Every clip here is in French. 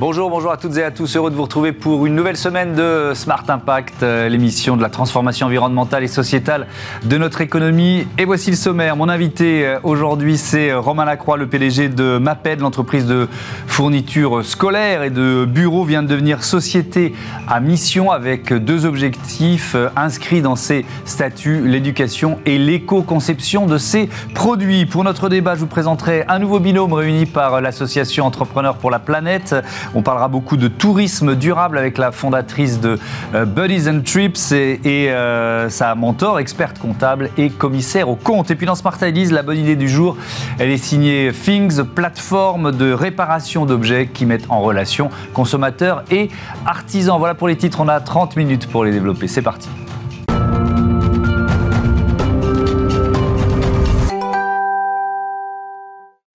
Bonjour, bonjour à toutes et à tous. Heureux de vous retrouver pour une nouvelle semaine de Smart Impact, euh, l'émission de la transformation environnementale et sociétale de notre économie. Et voici le sommaire. Mon invité euh, aujourd'hui, c'est euh, Romain Lacroix, le PDG de MAPED, l'entreprise de fourniture scolaire et de bureaux, vient de devenir société à mission avec deux objectifs inscrits dans ses statuts, l'éducation et l'éco-conception de ses produits. Pour notre débat, je vous présenterai un nouveau binôme réuni par l'association Entrepreneurs pour la planète. On parlera beaucoup de tourisme durable avec la fondatrice de euh, Buddies and Trips et, euh, sa mentor, experte comptable et commissaire au compte. Et puis dans Smart Ideas, la bonne idée du jour, elle est signée Things, plateforme de réparation d'objets qui mettent en relation consommateurs et artisans. Voilà pour les titres, on a 30 minutes pour les développer. C'est parti.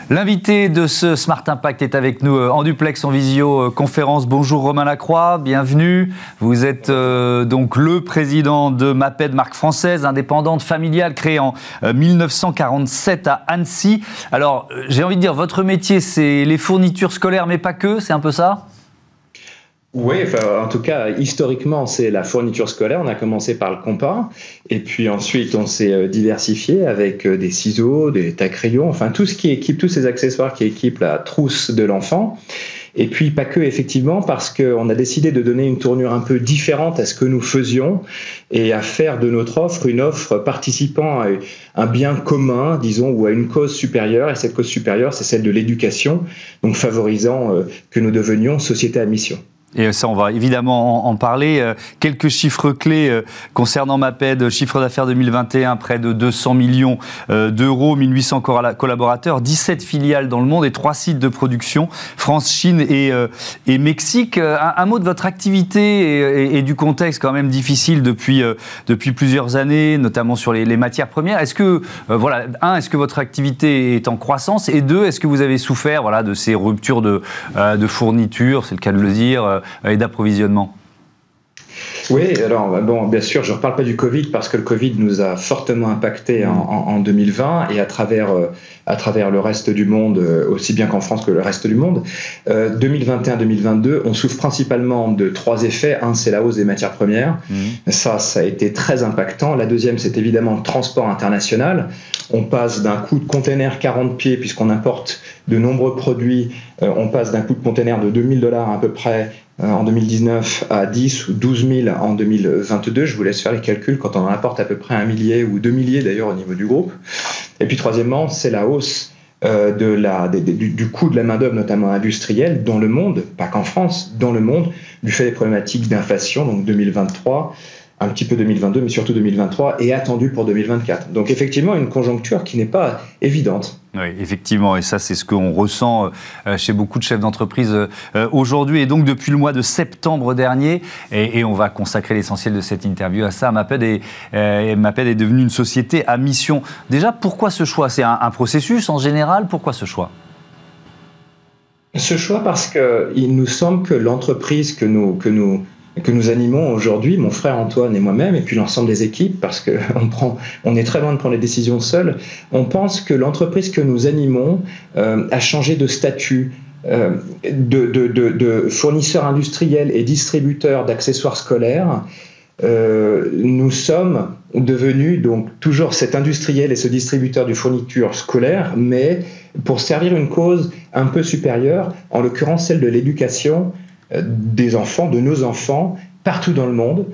L'invité de ce Smart Impact est avec nous euh, en duplex, en visioconférence. Bonjour Romain Lacroix, bienvenue. Vous êtes euh, donc le président de MAPED, marque française, indépendante, familiale, créée en 1947 euh, à Annecy. Alors, j'ai envie de dire, votre métier, c'est les fournitures scolaires, mais pas que, c'est un peu ça? Oui, en tout cas, historiquement, c'est la fourniture scolaire. On a commencé par le compas, et puis ensuite, on s'est euh, diversifié avec euh, des ciseaux, des tacs-crayons, enfin tout ce qui équipe, tous ces accessoires qui équipent la trousse de l'enfant. Et puis pas que effectivement parce qu'on a décidé de donner une tournure un peu différente à ce que nous faisions et à faire de notre offre une offre participant à un bien commun, disons, ou à une cause supérieure. Et cette cause supérieure, c'est celle de l'éducation, donc favorisant euh, que nous devenions société à mission. Et ça, on va évidemment en, parler. Euh, quelques chiffres clés euh, concernant MAPED. Chiffre d'affaires 2021, près de 200 millions euh, d'euros, 1800 collaborateurs, 17 filiales dans le monde et 3 sites de production, France, Chine et, et Mexique. Un, mot de votre activité et, du contexte quand même difficile depuis, depuis plusieurs années, notamment sur les, matières premières. Est-ce que, voilà, un, est-ce que votre activité est en croissance? Et deux, est-ce que vous avez souffert voilà, de ces ruptures de, de fourniture, c'est le cas de le dire euh, et d'approvisionnement oui, alors bah, bon, bien sûr, je ne reparle pas du Covid parce que le Covid nous a fortement impacté en, 2020 et à travers, euh, à travers le reste du monde, euh, aussi bien qu'en France que le reste du monde. 2021-2022, on souffre principalement de trois effets. Un, c'est la hausse des matières premières. Mmh. Ça, ça a été très impactant. La deuxième, c'est évidemment le transport international. On passe d'un coût de container 40 pieds, puisqu'on importe de nombreux produits, on passe d'un coût de container de 2000 dollars à peu près euh, en 2019 à 10 ou 12 000 en 2022. Je vous laisse faire les calculs quand on en apporte à peu près un millier ou deux milliers d'ailleurs au niveau du groupe. Et puis troisièmement, c'est la hausse euh, la, du, coût de la main-d'œuvre, notamment industrielle, dans le monde, pas qu'en France, dans le monde, du fait des problématiques d'inflation, donc 2023, un petit peu 2022, mais surtout 2023, et attendu pour 2024. Donc effectivement, une conjoncture qui n'est pas évidente. Oui, effectivement, et ça c'est ce qu'on ressent euh, chez beaucoup de chefs d'entreprise euh, aujourd'hui, et donc depuis le mois de septembre dernier, et, on va consacrer l'essentiel de cette interview à ça, MAPED est, euh, est devenue une société à mission. Déjà, pourquoi ce choix? C'est un, un processus en général? Pourquoi ce choix? Ce choix parce qu'il nous semble que l'entreprise que nous, que nous que nous animons aujourd'hui, mon frère Antoine et moi-même, et puis l'ensemble des équipes, parce qu'on prend, on est très loin de prendre les décisions seuls, on pense que l'entreprise que nous animons euh, a changé de statut. Euh, de, de, de, de, fournisseur industriel et distributeur d'accessoires scolaires, euh, nous sommes devenus donc toujours cet industriel et ce distributeur de fourniture scolaire, mais pour servir une cause un peu supérieure, en l'occurrence celle de l'éducation des enfants, de nos enfants, partout dans le monde.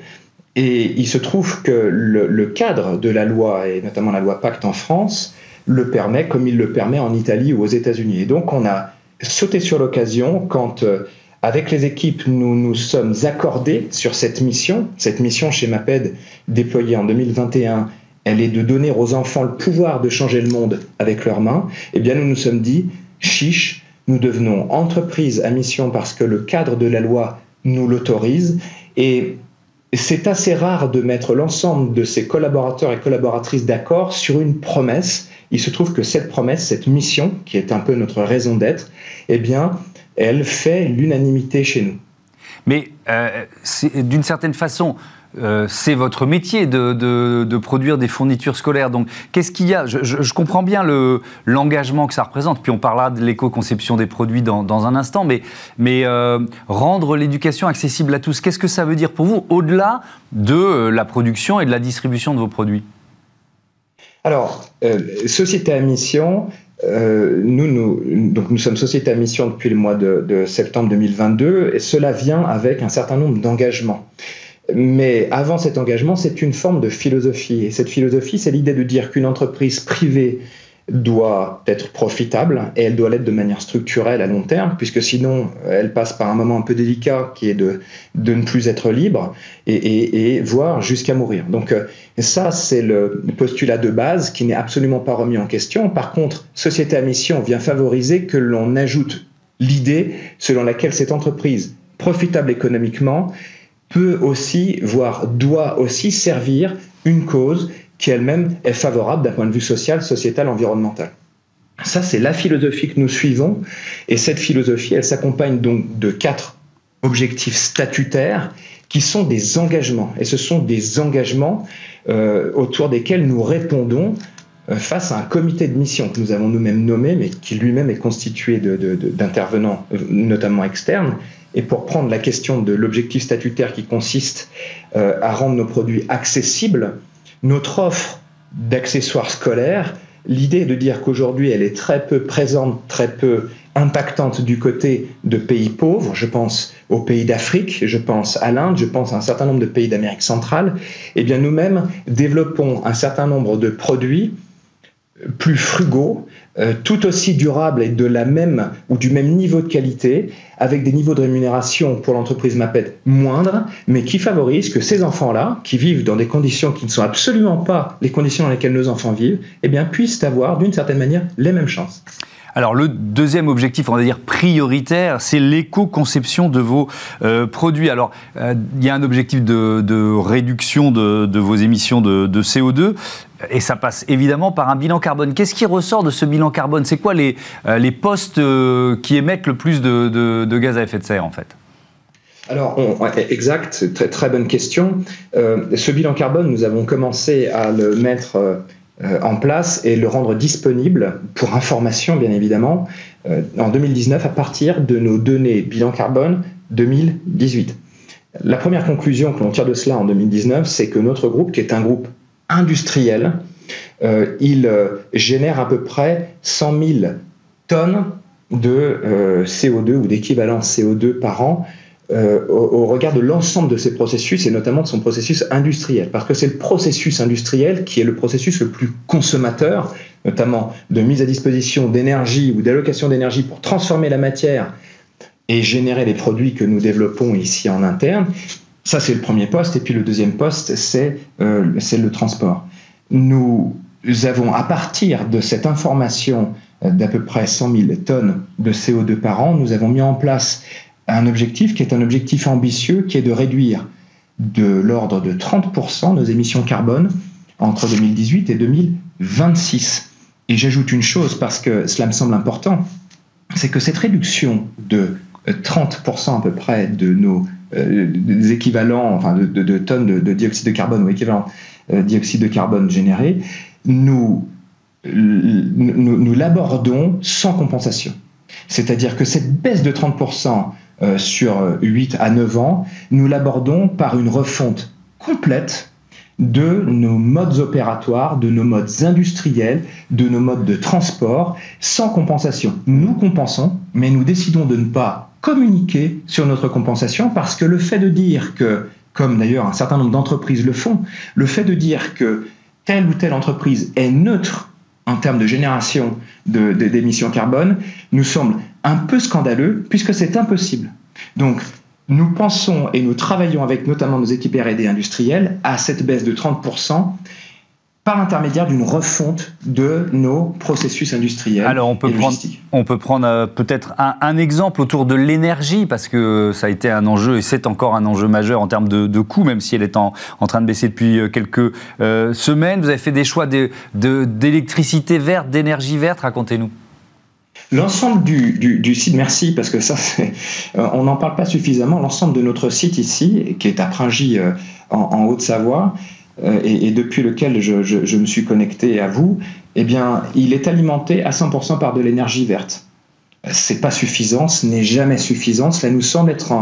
Et il se trouve que le, cadre de la loi, et notamment la loi Pacte en France, le permet comme il le permet en Italie ou aux États-Unis. Et donc on a sauté sur l'occasion quand, euh, avec les équipes, nous nous sommes accordés sur cette mission. Cette mission chez MAPED, déployée en 2021, elle est de donner aux enfants le pouvoir de changer le monde avec leurs mains. Eh bien, nous nous sommes dit, chiche, nous devenons entreprise à mission parce que le cadre de la loi nous l'autorise. Et c'est assez rare de mettre l'ensemble de ses collaborateurs et collaboratrices d'accord sur une promesse. Il se trouve que cette promesse, cette mission, qui est un peu notre raison d'être, eh bien, elle fait l'unanimité chez nous. Mais euh, d'une certaine façon, euh, c'est votre métier de, produire des fournitures scolaires. Donc, qu'est-ce qu'il y a? Je, comprends bien l'engagement que ça représente. Puis on parlera de l'éco-conception des produits dans, un instant. Mais, euh, rendre l'éducation accessible à tous, qu'est-ce que ça veut dire pour vous, au-delà de la production et de la distribution de vos produits? Alors, société à mission, euh, nous sommes société à mission depuis le mois de, septembre 2022 et cela vient avec un certain nombre d'engagements. Mais avant cet engagement, c'est une forme de philosophie. Et cette philosophie, c'est l'idée de dire qu'une entreprise privée doit être profitable et elle doit l'être de manière structurelle à long terme, puisque sinon elle passe par un moment un peu délicat qui est de, de ne plus être libre et, et, voire jusqu'à mourir. Donc euh, ça, c'est le postulat de base qui n'est absolument pas remis en question. Par contre, Société à mission vient favoriser que l'on ajoute l'idée selon laquelle cette entreprise profitable économiquement peut aussi, voire doit aussi servir une cause qui elle-même est favorable d'un point de vue social, sociétal, environnemental. Ça, c'est la philosophie que nous suivons. Et cette philosophie, elle s'accompagne donc de quatre objectifs statutaires qui sont des engagements. Et ce sont des engagements euh, autour desquels nous répondons euh, face à un comité de mission que nous avons nous-mêmes nommé, mais qui lui-même est constitué d'intervenants, de, notamment externes. Et pour prendre la question de l'objectif statutaire qui consiste euh, à rendre nos produits accessibles, notre offre d'accessoires scolaires, l'idée de dire qu'aujourd'hui elle est très peu présente, très peu impactante du côté de pays pauvres, je pense aux pays d'Afrique, je pense à l'Inde, je pense à un certain nombre de pays d'Amérique centrale, eh bien nous-mêmes développons un certain nombre de produits plus frugaux, euh, tout aussi durables et de la même ou du même niveau de qualité, avec des niveaux de rémunération pour l'entreprise Maped moindres, mais qui favorisent que ces enfants-là, qui vivent dans des conditions qui ne sont absolument pas les conditions dans lesquelles nos enfants vivent, eh bien, puissent avoir d'une certaine manière les mêmes chances. Alors le deuxième objectif, on va dire prioritaire, c'est l'éco-conception de vos euh, produits. Alors euh, il y a un objectif de, réduction de, vos émissions de, CO2. Et ça passe évidemment par un bilan carbone. Qu'est-ce qui ressort de ce bilan carbone? C'est quoi les, euh, postes qui émettent le plus de, gaz à effet de serre en fait? Alors, exact, très, bonne question. ce bilan carbone, nous avons commencé à le mettre en place et le rendre disponible pour information, bien évidemment, euh, en 2019 à partir de nos données bilan carbone 2018. La première conclusion que l'on tire de cela en 2019, c'est que notre groupe, qui est un groupe industriel, euh, il génère à peu près 100 000 tonnes de CO2 ou d'équivalent CO2 par an euh, au, regard de l'ensemble de ces processus et notamment de son processus industriel. Parce que c'est le processus industriel qui est le processus le plus consommateur, notamment de mise à disposition d'énergie ou d'allocation d'énergie pour transformer la matière et générer les produits que nous développons ici en interne. Ça, c'est le premier poste. Et puis le deuxième poste, c'est euh, le transport. Nous avons, à partir de cette information d'à peu près 100 000 tonnes de CO2 par an, nous avons mis en place un objectif qui est un objectif ambitieux, qui est de réduire de l'ordre de 30% nos émissions carbone entre 2018 et 2026. Et j'ajoute une chose parce que cela me semble important, c'est que cette réduction de 30% à peu près de nos euh, équivalents, enfin de, tonnes de, dioxyde de carbone ou équivalent euh, dioxyde de carbone généré, nous, nous, nous l'abordons sans compensation. C'est-à-dire que cette baisse de 30% euh, sur 8 à 9 ans, nous l'abordons par une refonte complète de nos modes opératoires, de nos modes industriels, de nos modes de transport, sans compensation. Nous compensons, mais nous décidons de ne pas communiquer sur notre compensation parce que le fait de dire que, comme d'ailleurs un certain nombre d'entreprises le font, le fait de dire que telle ou telle entreprise est neutre en termes de génération d'émissions carbone nous semble un peu scandaleux puisque c'est impossible. Donc, nous pensons et nous travaillons avec notamment nos équipes R&D industrielles à cette baisse de 30% par l'intermédiaire d'une refonte de nos processus industriels. Alors on peut prendre, on peut prendre euh, peut-être un, exemple autour de l'énergie parce que ça a été un enjeu et c'est encore un enjeu majeur en termes de, de coût, même si elle est en, train de baisser depuis euh, quelques euh, semaines. Vous avez fait des choix d'électricité verte, d'énergie verte. Racontez-nous. L'ensemble du, site, merci, parce que ça, on n'en parle pas suffisamment, l'ensemble de notre site ici, qui est à Pringy en, Haute-Savoie, et, depuis lequel je, je, me suis connecté à vous, eh bien, il est alimenté à 100% par de l'énergie verte c'est pas suffisant, ce n'est jamais suffisant. Cela nous semble être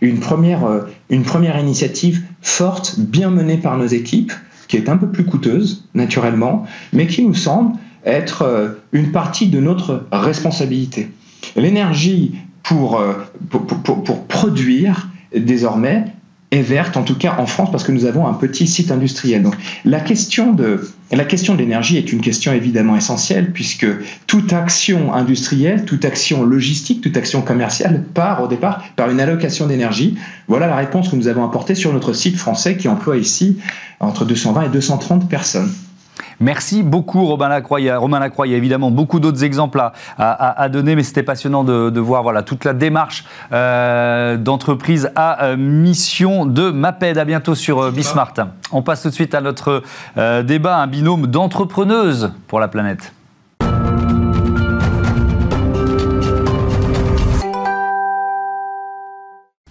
une, première, euh, une première initiative forte, bien menée par nos équipes, qui est un peu plus coûteuse, naturellement, mais qui nous semble être euh, une partie de notre responsabilité. L'énergie pour, euh, pour, pour, produire, désormais, est verte, en tout cas en France, parce que nous avons un petit site industriel. Donc la question de la question de l'énergie est une question évidemment essentielle, puisque toute action industrielle, toute action logistique, toute action commerciale part au départ par une allocation d'énergie. Voilà la réponse que nous avons apportée sur notre site français qui emploie ici entre 220 et 230 personnes. Merci beaucoup Romain Lacroix. Il y a, Romain Lacroix, il y a évidemment beaucoup d'autres exemples à, donner, mais c'était passionnant de, voir voilà, toute la démarche euh, d'entreprise à euh, mission de MAPED. À bientôt sur euh, Bismart. On passe tout de suite à notre débat, un binôme d'entrepreneuses pour la planète.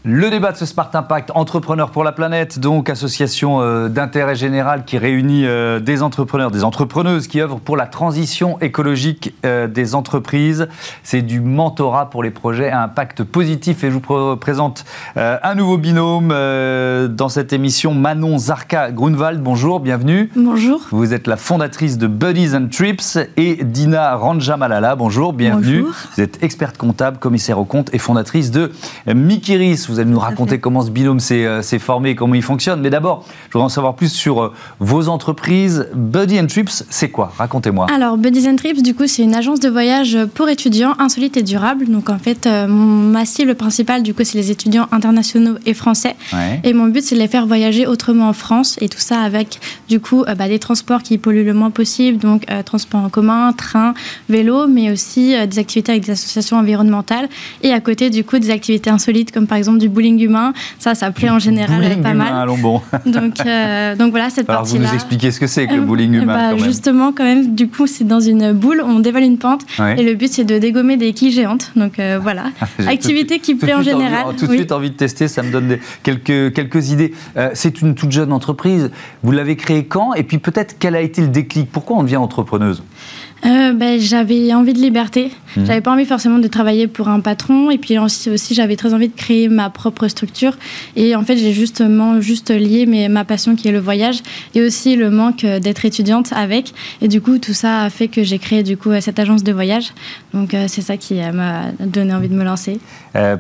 Le débat de ce Smart Impact, Entrepreneurs pour la planète, donc association euh, d'intérêt général qui réunit euh, des entrepreneurs, des entrepreneuses qui œuvrent pour la transition écologique euh, des entreprises. C'est du mentorat pour les projets à impact positif et je vous présente un nouveau binôme dans cette émission, Manon Zarka Grunwald. Bonjour, bienvenue. Bonjour. Vous êtes la fondatrice de Buddies and Trips et Dina Ranjamalala. Bonjour, bienvenue. Bonjour. Vous êtes experte comptable, commissaire aux comptes et fondatrice de Mikiris vous allez nous raconter comment ce binôme euh, s'est formé et comment il fonctionne. Mais d'abord, je voudrais en savoir plus sur euh, vos entreprises. Buddy and Trips, c'est quoi? Racontez-moi. Alors, Buddy and Trips, du coup, c'est une agence de voyage pour étudiants insolite et durable. Donc, en fait, euh, ma cible principale, du coup, c'est les étudiants internationaux et français. Et mon but, c'est de les faire voyager autrement en France. Et tout ça avec, du coup, bah, des transports qui polluent le moins possible. Donc, transports en commun, train, vélo, mais aussi des activités avec des associations environnementales. Et à côté, du coup, des activités insolites, comme par exemple du bowling humain. Ça, ça plaît en général pas mal. Allons bon. donc, euh, donc voilà, cette partie-là. Alors vous nous expliquez ce que c'est que le euh, bowling humain bah, quand même. Justement, quand même, du coup, c'est dans une boule, on dévale une pente et le but, c'est de dégommer des quilles géantes. Donc euh, voilà, activité qui plaît en général. tout de suite envie de tester, ça me donne quelques, quelques idées. c'est une toute jeune entreprise. Vous l'avez créée quand? Et puis peut-être quel a été le déclic? Pourquoi on devient entrepreneuse? Euh, ben, J'avais envie de liberté. Mmh. J'avais pas envie forcément de travailler pour un patron. Et puis aussi j'avais très envie de créer ma propre structure. Et en fait, j'ai justement juste lié mes, ma passion qui est le voyage et aussi le manque d'être étudiante avec. Et du coup, tout ça a fait que j'ai créé du coup cette agence de voyage. Donc euh, c'est ça qui euh, m'a donné envie de me lancer.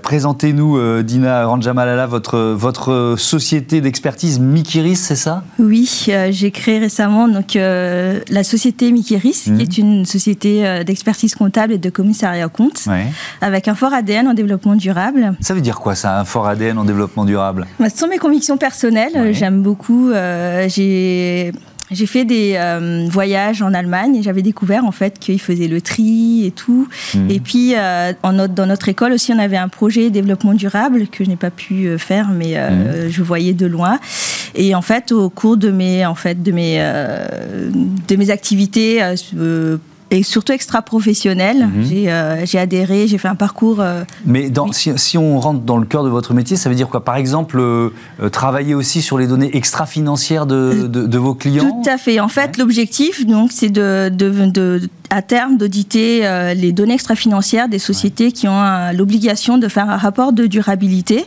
Présentez-nous, Dina Ranjamalala, votre, votre société d'expertise Mikiris, c'est ça? Oui, j'ai créé récemment donc, la société Mikiris, qui mmh. est une société euh, d'expertise comptable et de commissariat compte, avec un fort ADN en développement durable. Ça veut dire quoi ça, un fort ADN en développement durable? Bah, Ce sont mes convictions personnelles. J'aime beaucoup. Euh, j'ai j'ai fait des euh, voyages en Allemagne et j'avais découvert en fait qu'ils faisaient le tri et tout. Mhm. Et puis en dans notre école aussi, on avait un projet développement durable que je n'ai pas pu faire, mais mhm. je voyais de loin. Et en fait, au cours de mes, en fait, de mes, euh, de mes activités euh, et surtout extra-professionnel. Mhm. Euh, j'ai adhéré, j'ai fait un parcours. Euh, Mais dans, si, si, on rentre dans le cœur de votre métier, ça veut dire quoi? Par exemple, euh, travailler aussi sur les données extra-financières de, de, vos clients? Tout à fait. En fait, l'objectif, donc, c'est de, de, à terme d'auditer les données extra-financières des sociétés qui ont l'obligation de faire un rapport de durabilité.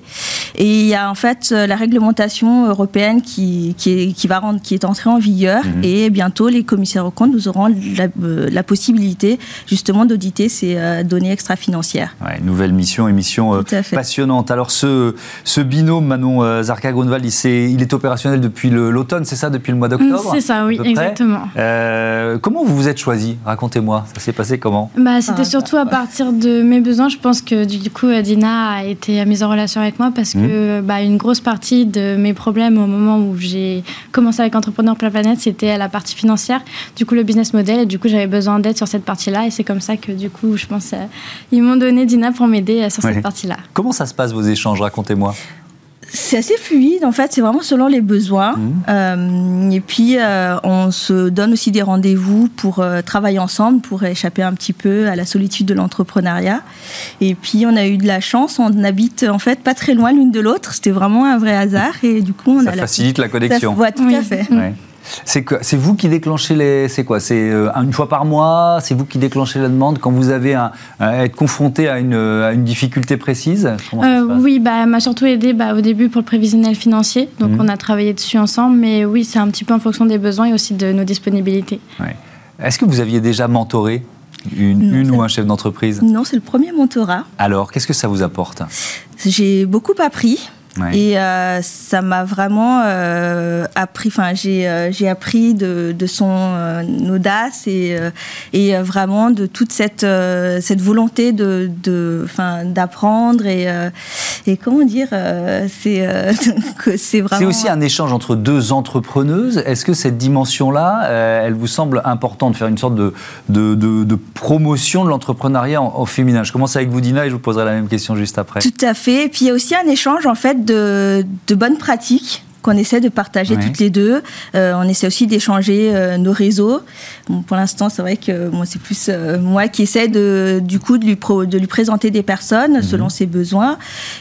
Et il y a en fait la réglementation européenne qui, qui, est, qui, va rendre, qui est entrée en vigueur. Mhm. Et bientôt, les commissaires aux comptes nous auront la, la possibilité justement d'auditer ces euh, données extra-financières. nouvelle mission, émission euh, passionnante. Alors ce, ce binôme, Manon euh, Zarka-Grunwald, il, il, est opérationnel depuis l'automne, c'est ça, depuis le mois d'octobre C'est ça, oui, exactement. comment vous vous êtes choisi? Racontez-moi, ça s'est passé comment bah, C'était surtout à partir de mes besoins. Je pense que du coup, Dina a été mise en relation avec moi parce que mmh. bah, une grosse partie de mes problèmes au moment où j'ai commencé avec Entrepreneur pour la planète, c'était la partie financière, du coup le business model, et du coup j'avais besoin d'être sur cette partie-là. Et c'est comme ça que, du coup, je pense, euh, ils m'ont donné Dina pour m'aider euh, sur cette partie-là. Comment ça se passe, vos échanges? Racontez-moi c'est assez fluide, en fait, c'est vraiment selon les besoins. Mmh. Euh, et puis, euh, on se donne aussi des rendez-vous pour euh, travailler ensemble, pour échapper un petit peu à la solitude de l'entrepreneuriat. Et puis, on a eu de la chance, on habite en fait pas très loin l'une de l'autre. C'était vraiment un vrai hasard. Et du coup, on Ça facilite la, connexion. Ça, tout à fait. C'est vous qui déclenchez les. C'est quoi? C'est euh, une fois par mois? C'est vous qui déclenchez la demande quand vous avez un, être confronté à une, à une difficulté précise? Euh, Oui, bah, m'a surtout aidé bah, au début pour le prévisionnel financier. Donc mhm. on a travaillé dessus ensemble. Mais oui, c'est un petit peu en fonction des besoins et aussi de nos disponibilités. Est-ce que vous aviez déjà mentoré une, une ou un chef d'entreprise? Non, c'est le premier mentorat. Alors, qu'est-ce que ça vous apporte? J'ai beaucoup appris. Et euh, ça m'a vraiment euh, appris, enfin j'ai euh, j'ai appris de, de son audace et et vraiment de toute cette cette volonté de de d'apprendre et et comment dire c'est c'est vraiment. C'est aussi un échange entre deux entrepreneuses. Est-ce que cette dimension là, elle vous semble importante de faire une sorte de de, de, de promotion de l'entrepreneuriat au féminin? Je commence avec vous Dina et je vous poserai la même question juste après. Tout à fait. Et puis il y a aussi un échange en fait de, bonnes pratiques qu'on essaie de partager toutes les deux. Euh, on essaie aussi d'échanger euh, nos réseaux. pour l'instant, c'est vrai que moi, c'est plus euh, moi qui essaie de, du coup de lui, de lui présenter des personnes mhm. selon ses besoins.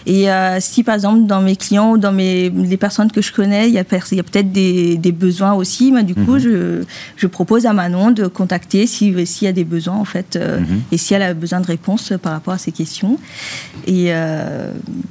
Et si par exemple dans mes clients ou dans mes, les personnes que je connais, il y a, il y a peut-être des, des, besoins aussi, mais du coup, mhm. je, je, propose à Manon de contacter s'il y a des besoins en fait mhm. et si elle a besoin de réponses par rapport à ces questions. Et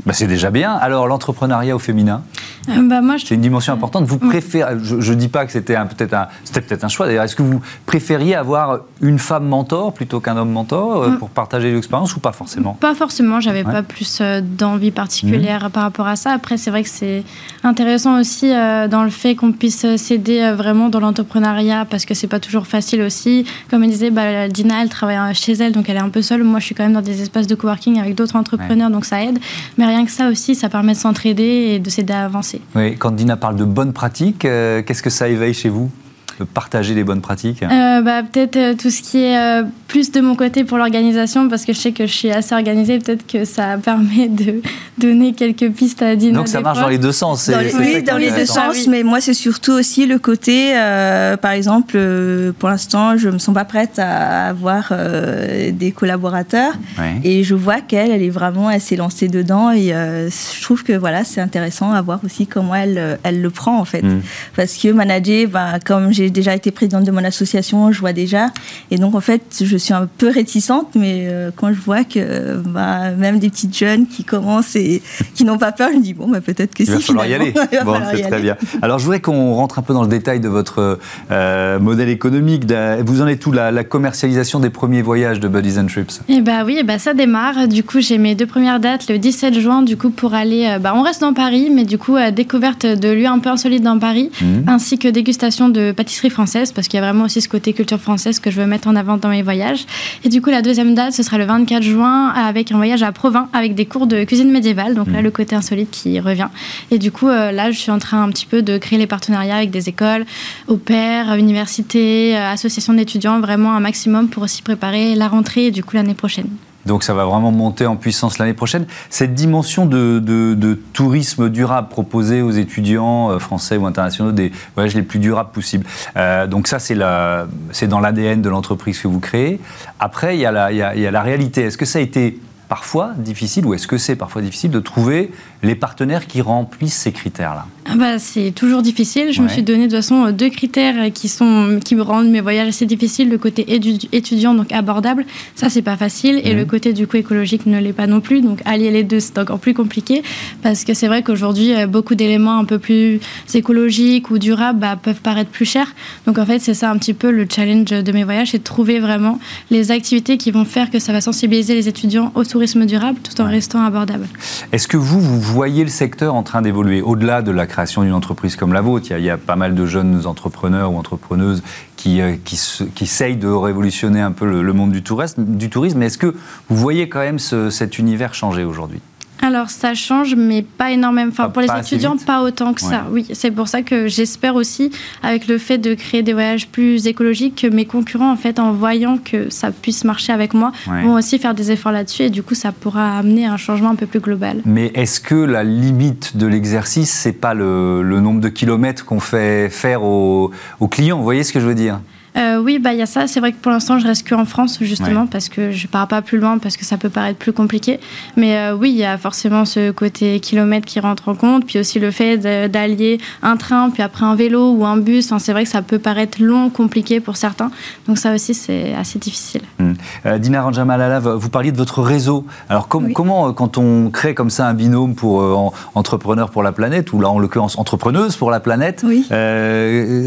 bah, c'est déjà bien. Alors l'entrepreneuriat au féminin? bah moi, c'est une dimension importante. Vous préférez, je ne dis pas que c'était peut-être un, peut-être un choix. D'ailleurs, est-ce que vous préfériez avoir une femme mentor plutôt qu'un homme mentor euh, mm. pour partager l'expérience ou pas forcément? Pas forcément. J'avais pas plus euh, d'envie particulière mm. par rapport à ça. Après, c'est vrai que c'est intéressant aussi euh, dans le fait qu'on puisse s'aider vraiment dans l'entrepreneuriat parce que c'est pas toujours facile aussi. Comme elle disait, bah, Dina, elle travaille chez elle, donc elle est un peu seule. Moi, je suis quand même dans des espaces de coworking avec d'autres entrepreneurs, donc ça aide. Mais rien que ça aussi, ça permet de s'entraider et de s'aider à avancer. Oui, quand Dina parle de bonnes pratiques. Euh, qu'est-ce que ça éveille chez vous? Partager les bonnes pratiques euh, bah, Peut-être euh, tout ce qui est plus de mon côté pour l'organisation, parce que je sais que je suis assez organisée. Peut-être que ça permet de donner quelques pistes à Dina. Donc ça marche dans les deux sens. oui, dans les deux sens, mais moi c'est surtout aussi le côté, par exemple, pour l'instant, je ne me sens pas prête à avoir des collaborateurs. Et je vois qu'elle, elle est vraiment, elle s'est lancée dedans. Et je trouve que voilà, c'est intéressant à voir aussi comment elle, elle le prend en fait. Mm. Parce que manager, bah, comme j'ai déjà été présidente de mon association, je vois déjà. Et donc, en fait, je suis un peu réticente, mais euh, quand je vois que bah, même des petites jeunes qui commencent et qui n'ont pas peur, je me dis, bon, bah, peut-être que Il si, va y aller. bon, c'est très bien. Alors, je voudrais qu'on rentre un peu dans le détail de votre euh, modèle économique. Vous en êtes où la, la, commercialisation des premiers voyages de Buddies and Trips? Eh bah oui, bah, ça démarre. Du coup, j'ai mes deux premières dates le 17 juin, du coup, pour aller. Euh, bah, on reste dans Paris, mais du coup, découverte de lieux un peu insolites dans Paris, mmh. ainsi que dégustation de française, parce qu'il y a vraiment aussi ce côté culture française que je veux mettre en avant dans mes voyages. Et du coup, la deuxième date, ce sera le 24 juin, avec un voyage à Provins, avec des cours de cuisine médiévale. Donc là, mmh. le côté insolite qui revient. Et du coup, euh, là, je suis en train un petit peu de créer les partenariats avec des écoles, au pair, universités, euh, associations d'étudiants, vraiment un maximum pour aussi préparer la rentrée et du coup l'année prochaine. Donc ça va vraiment monter en puissance l'année prochaine. Cette dimension de, tourisme durable proposée aux étudiants euh, français ou internationaux des voyages les plus durables possibles. Euh, donc ça, c'est dans l'ADN de l'entreprise que vous créez. Après, il y, a il y a la réalité. Est-ce que ça a été parfois difficile, ou est-ce que c'est parfois difficile de trouver les partenaires qui remplissent ces critères-là ah bah, C'est toujours difficile. Je me suis donné de toute façon deux critères qui, sont, qui me rendent mes voyages assez difficiles. Le côté étudiant, donc abordable, ça c'est pas facile. Et le mhm. côté du coup écologique ne l'est pas non plus. Donc allier les deux, c'est encore plus compliqué. Parce que c'est vrai qu'aujourd'hui, euh, beaucoup d'éléments un peu plus écologiques ou durables bah, peuvent paraître plus chers. Donc en fait, c'est ça un petit peu le challenge de mes voyages, c'est de trouver vraiment les activités qui vont faire que ça va sensibiliser les étudiants au tourisme durable tout en restant abordable. Est-ce que vous, vous voyez le secteur en train d'évoluer au-delà de la création d'une entreprise comme la vôtre il y, a, pas mal de jeunes entrepreneurs ou entrepreneuses qui, euh, qui, essayent de révolutionner un peu le, monde du tourisme. Est-ce que vous voyez quand même cet univers changer aujourd'hui? Alors ça change, mais pas énormément. Enfin, pour les étudiants, pas autant que ça. Oui, c'est pour ça que j'espère aussi, avec le fait de créer des voyages plus écologiques, que mes concurrents, en fait, en voyant que ça puisse marcher avec moi, vont aussi faire des efforts là-dessus, et du coup, ça pourra amener un changement un peu plus global. Mais est-ce que la limite de l'exercice, c'est pas le, nombre de kilomètres qu'on fait faire aux clients? Vous voyez ce que je veux dire? Euh, oui, bah il y a ça. C'est vrai que pour l'instant, je reste qu'en France justement parce que je pars pas plus loin parce que ça peut paraître plus compliqué. Mais euh, oui, il y a forcément ce côté kilomètre qui rentre en compte, puis aussi le fait d'allier un train, puis après un vélo ou un bus. Enfin, c'est vrai que ça peut paraître long, compliqué pour certains. Donc ça aussi, c'est assez difficile. Mmh. Euh, Dina Ranjamalala, vous parliez de votre réseau. Alors comment, quand on crée comme ça un binôme pour entrepreneurs pour la planète, ou là en l'occurrence entrepreneuse pour la planète,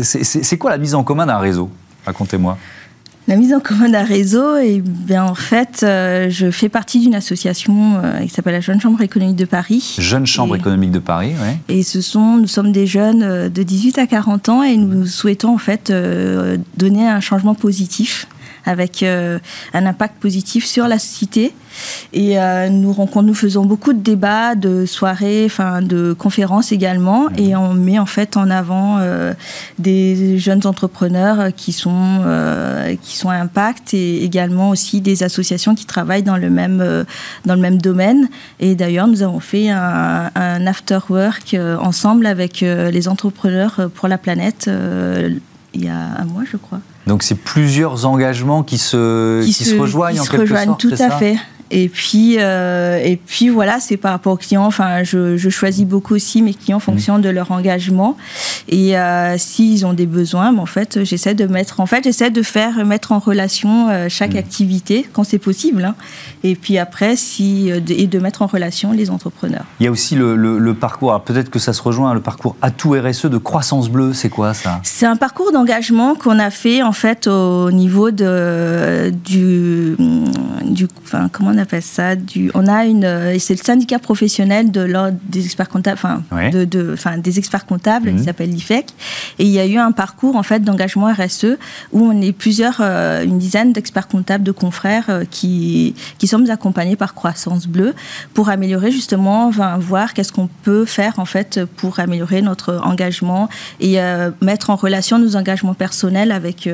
c'est quoi la mise en commun d'un réseau? Racontez-moi. La mise en commun d'un réseau, et eh bien en fait, euh, je fais partie d'une association euh, qui s'appelle la Jeune Chambre économique de Paris. Jeune Chambre économique de Paris, oui. Et ce sont, nous sommes des jeunes euh, de 18 à 40 ans et nous souhaitons en fait donner un changement positif avec un impact positif sur la société et euh, nous faisons beaucoup de débats, de soirées, enfin de conférences également, mhm. et on met en fait en avant euh, des jeunes entrepreneurs qui sont euh, qui sont à impact et également aussi des associations qui travaillent dans le même dans le même domaine. Et d'ailleurs, nous avons fait un, un after work ensemble avec les entrepreneurs pour la planète il y a un mois, je crois. Donc c'est plusieurs engagements qui se, qui, se, rejoignent qui en se rejoignent, tout à fait. Et puis, euh, et puis voilà, c'est par rapport aux clients. Enfin, je, je, choisis beaucoup aussi mes clients en fonction de leur engagement. Et euh, s'ils ont des besoins, ben, en fait, j'essaie de mettre, en fait, j'essaie de faire mettre en relation euh, chaque mmh. activité quand c'est possible. Hein. Et puis après, si et de mettre en relation les entrepreneurs. Il y a aussi le, le, parcours. Peut-être que ça se rejoint le parcours Atout RSE de Croissance Bleue. C'est quoi ça? C'est un parcours d'engagement qu'on a fait en fait au niveau de du du, enfin comment on appelle ça du, On a une, euh, c'est le syndicat professionnel de l'ordre des experts comptables, enfin, de, enfin des experts comptables, qui mhm. s'appelle l'IFEC. Et il y a eu un parcours en fait d'engagement RSE où on est plusieurs, euh, une dizaine d'experts comptables de confrères euh, qui qui sommes accompagnés par Croissance Bleue pour améliorer justement, enfin, voir qu'est-ce qu'on peut faire en fait pour améliorer notre engagement et mettre en relation nos engagements personnels avec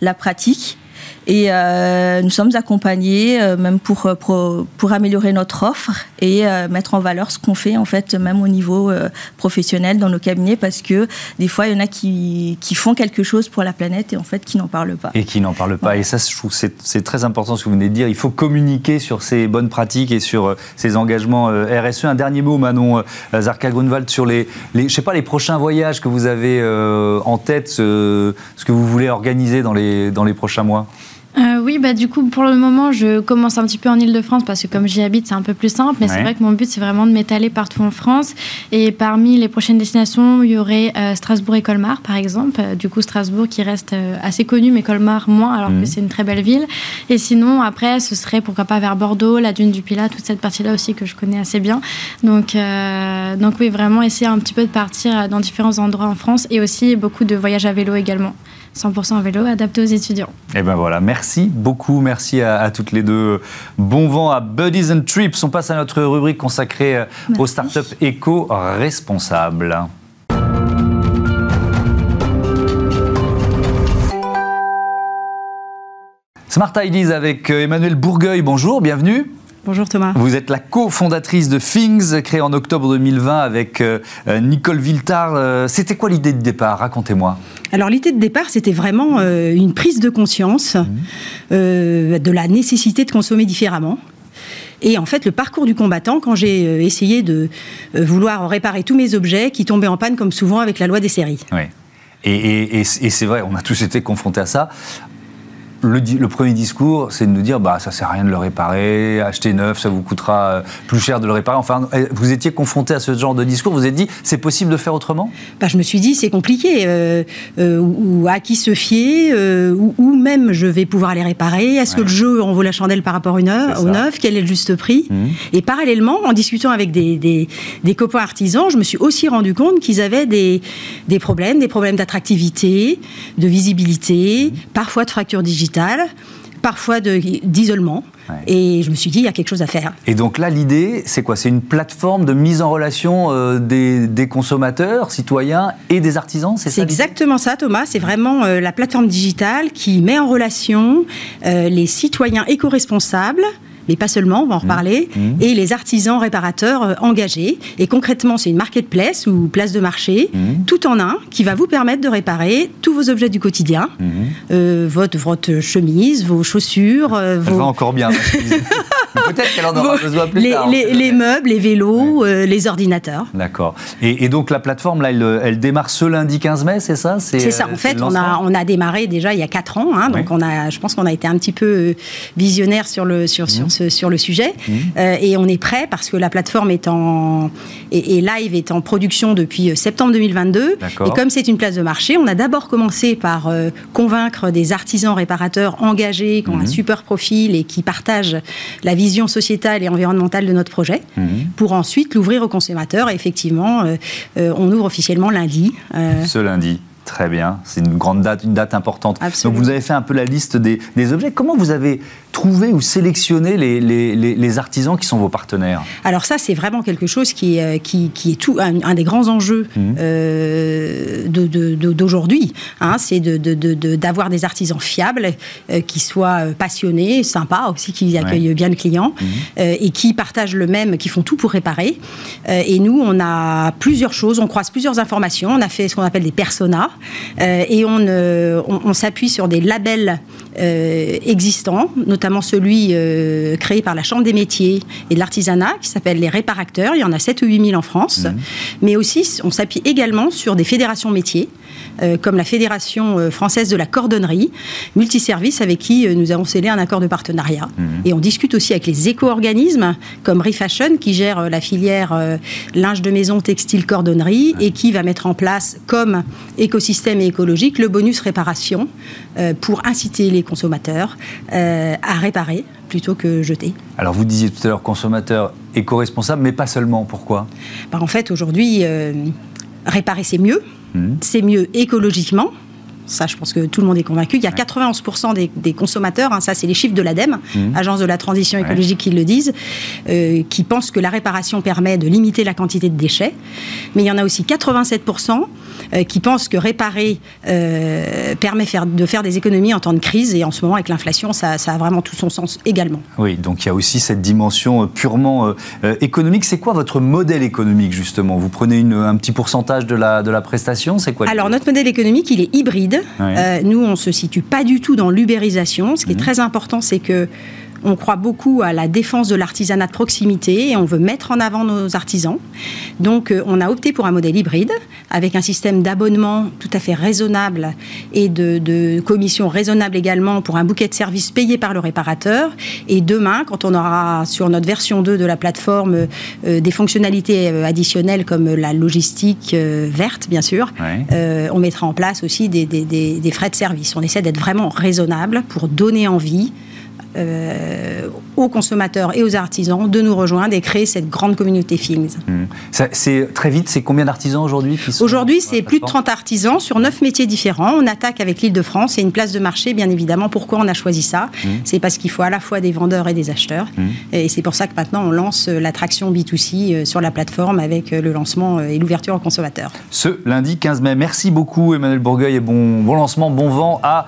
la pratique et euh, nous sommes accompagnés euh, même pour, euh, pour, améliorer notre offre et mettre en valeur ce qu'on fait en fait même au niveau professionnel dans nos cabinets parce que des fois il y en a qui, qui font quelque chose pour la planète et en fait qui n'en parlent pas. Et qui n'en parlent pas. Et ça, je trouve c'est très important ce que vous venez de dire. Il faut communiquer sur ces bonnes pratiques et sur ces engagements RSE. Un dernier mot, Manon Zarka Grunwald, sur les, les, je sais pas, les prochains voyages que vous avez en tête, ce, ce que vous voulez organiser dans les, dans les prochains mois euh, oui, bah, du coup, pour le moment, je commence un petit peu en Ile-de-France parce que comme j'y habite, c'est un peu plus simple. Mais c'est vrai que mon but, c'est vraiment de m'étaler partout en France. Et parmi les prochaines destinations, il y aurait euh, Strasbourg et Colmar, par exemple. Euh, du coup, Strasbourg qui reste assez connu, mais Colmar moins, alors que mhm. c'est une très belle ville. Et sinon, après, ce serait pourquoi pas vers Bordeaux, la dune du Pilat, toute cette partie-là aussi que je connais assez bien. Donc, donc oui, vraiment essayer un petit peu de partir dans différents endroits en France et aussi beaucoup de voyages à vélo également. 100% vélo adapté aux étudiants. Et eh ben voilà, merci beaucoup, merci à, toutes les deux. Bon vent à Buddies and Trips. On passe à notre rubrique consacrée euh, aux startups éco-responsables. Smart Ideas avec euh, Emmanuel Bourgueil. Bonjour, bienvenue. Bonjour Thomas. Vous êtes la cofondatrice de Things, créée en octobre 2020 avec euh, Nicole Viltard. C'était quoi l'idée de départ? Racontez-moi. Alors l'idée de départ, c'était vraiment une prise de conscience mmh. de la nécessité de consommer différemment. Et en fait, le parcours du combattant, quand j'ai essayé de vouloir réparer tous mes objets qui tombaient en panne, comme souvent avec la loi des séries. Et c'est vrai, on a tous été confrontés à ça le, premier discours, c'est de nous dire bah ça sert à rien de le réparer, acheter neuf, ça vous coûtera euh, plus cher de le réparer. Enfin, eh, vous étiez confronté à ce genre de discours. Vous vous êtes dit c'est possible de faire autrement? Bah, je me suis dit c'est compliqué. Euh, euh, ou à qui se fier ou, même je vais pouvoir les réparer. Est-ce que le jeu en vaut la chandelle par rapport au neuf? Quel est le juste prix? Mmh. Et parallèlement, en discutant avec des, des, copains artisans, je me suis aussi rendu compte qu'ils avaient des, des problèmes, des problèmes d'attractivité, de visibilité, mmh. parfois de fracture parfois d'isolement. Et je me suis dit, il y a quelque chose à faire. Et donc là, l'idée, c'est quoi? C'est une plateforme de mise en relation euh, des, consommateurs, citoyens et des artisans, c'est ça C'est exactement ça, Thomas. C'est vraiment euh, la plateforme digitale qui met en relation euh, les citoyens éco-responsables mais pas seulement, on va en reparler, mmh. Mmh. et les artisans réparateurs euh, engagés. Et concrètement, c'est une marketplace ou place de marché, mmh. tout en un, qui va vous permettre de réparer tous vos objets du quotidien, euh, votre, votre chemise, vos chaussures. Euh, vos... va encore bien. Peut-être qu'elle en aura besoin plus les, tard. Les, meubles, les vélos, les ordinateurs. D'accord. Et, donc la plateforme, là, elle, démarre ce lundi 15 mai, c'est ça? C'est ça. En fait, on a, on a démarré déjà il y a 4 ans. Hein, donc on a, je pense qu'on a été un petit peu visionnaire sur, le, sur, sur sur le sujet. Mmh. Euh, et on est prêt parce que la plateforme est en et, live est en production depuis euh, septembre 2022. Et comme c'est une place de marché, on a d'abord commencé par euh, convaincre des artisans réparateurs engagés, qui ont un mmh. super profil et qui partagent la vision sociétale et environnementale de notre projet, mmh. pour ensuite l'ouvrir aux consommateurs. Et effectivement, on ouvre officiellement lundi. Ce lundi. Très bien, c'est une grande date, une date importante. Donc vous avez fait un peu la liste des, des objets. Comment vous avez trouver ou sélectionner les, les, les, artisans qui sont vos partenaires? Alors ça, c'est vraiment quelque chose qui, euh, qui, qui est tout, un, des grands enjeux mmh. euh, d'aujourd'hui. Hein, c'est d'avoir de, des artisans fiables, euh, qui soient passionnés, sympas aussi, qui accueillent bien le client mmh. et qui partagent le même, qui font tout pour réparer. et nous, on a plusieurs choses, on croise plusieurs informations. On a fait ce qu'on appelle des personas et on, on, on s'appuie sur des labels existants, notamment celui euh, créé par la Chambre des métiers et de l'artisanat, qui s'appelle les réparacteurs. Il y en a 7 ou 8 000 en France. Mmh. Mais aussi, on s'appuie également sur des fédérations métiers, euh, comme la Fédération euh, française de la cordonnerie, multiservice, avec qui nous avons scellé un accord de partenariat. Mmh. Et on discute aussi avec les éco-organismes, comme Refashion, qui gère la filière linge de maison, textile, cordonnerie, et qui va mettre en place, comme écosystème et écologique, le bonus réparation pour inciter les consommateurs à à réparer plutôt que jeter. Alors vous disiez tout à l'heure consommateur éco-responsable, mais pas seulement. Pourquoi? Bah, En fait, aujourd'hui, euh, réparer c'est mieux. Mmh. C'est mieux écologiquement, ça, je pense que tout le monde est convaincu. Il y a 91% des, consommateurs, hein, ça c'est les chiffres de l'ADEME, mmh. Agence de la transition écologique qui le disent, euh, qui pensent que la réparation permet de limiter la quantité de déchets. Mais il y en a aussi 87% euh, qui pensent que réparer euh, permet de faire des économies en temps de crise. Et en ce moment, avec l'inflation, ça, a vraiment tout son sens également. Oui, donc il y a aussi cette dimension purement économique. C'est quoi votre modèle économique, justement? Vous prenez un petit pourcentage de la, de la prestation? C'est quoi Alors, notre modèle économique, il est hybride. Euh, nous, on se situe pas du tout dans l'ubérisation. Ce qui est mhm. très important, c'est que on croit beaucoup à la défense de l'artisanat de proximité et on veut mettre en avant nos artisans. Donc, euh, on a opté pour un modèle hybride avec un système d'abonnement tout à fait raisonnable et de, commission raisonnable également pour un bouquet de services payé par le réparateur. Et demain, quand on aura sur notre version 2 de la plateforme euh, des fonctionnalités euh, additionnelles comme la logistique verte, bien sûr, on mettra en place aussi des frais de service. On essaie d'être vraiment raisonnable pour donner envie euh, aux consommateurs et aux artisans de nous rejoindre et créer cette grande communauté Things. Mmh. C'est très vite, c'est combien d'artisans aujourd'hui Aujourd'hui, c'est plus de 30 artisans sur 9 métiers différents. On attaque avec l'île de France et une place de marché, bien évidemment. Pourquoi on a choisi ça? Mmh. C'est parce qu'il faut à la fois des vendeurs et des acheteurs. Mmh. Et c'est pour ça que maintenant, on lance l'attraction B2C euh, sur la plateforme avec euh, le lancement et l'ouverture aux consommateurs. Ce lundi 15 mai. Merci beaucoup, Emmanuel Bourgueil, et bon, bon lancement, bon vent à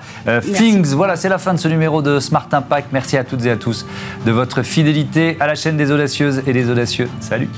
Things. Voilà, c'est la fin de ce numéro de Smart Impact. Merci à toutes et à tous de votre fidélité à la chaîne des audacieuses et des audacieux. Salut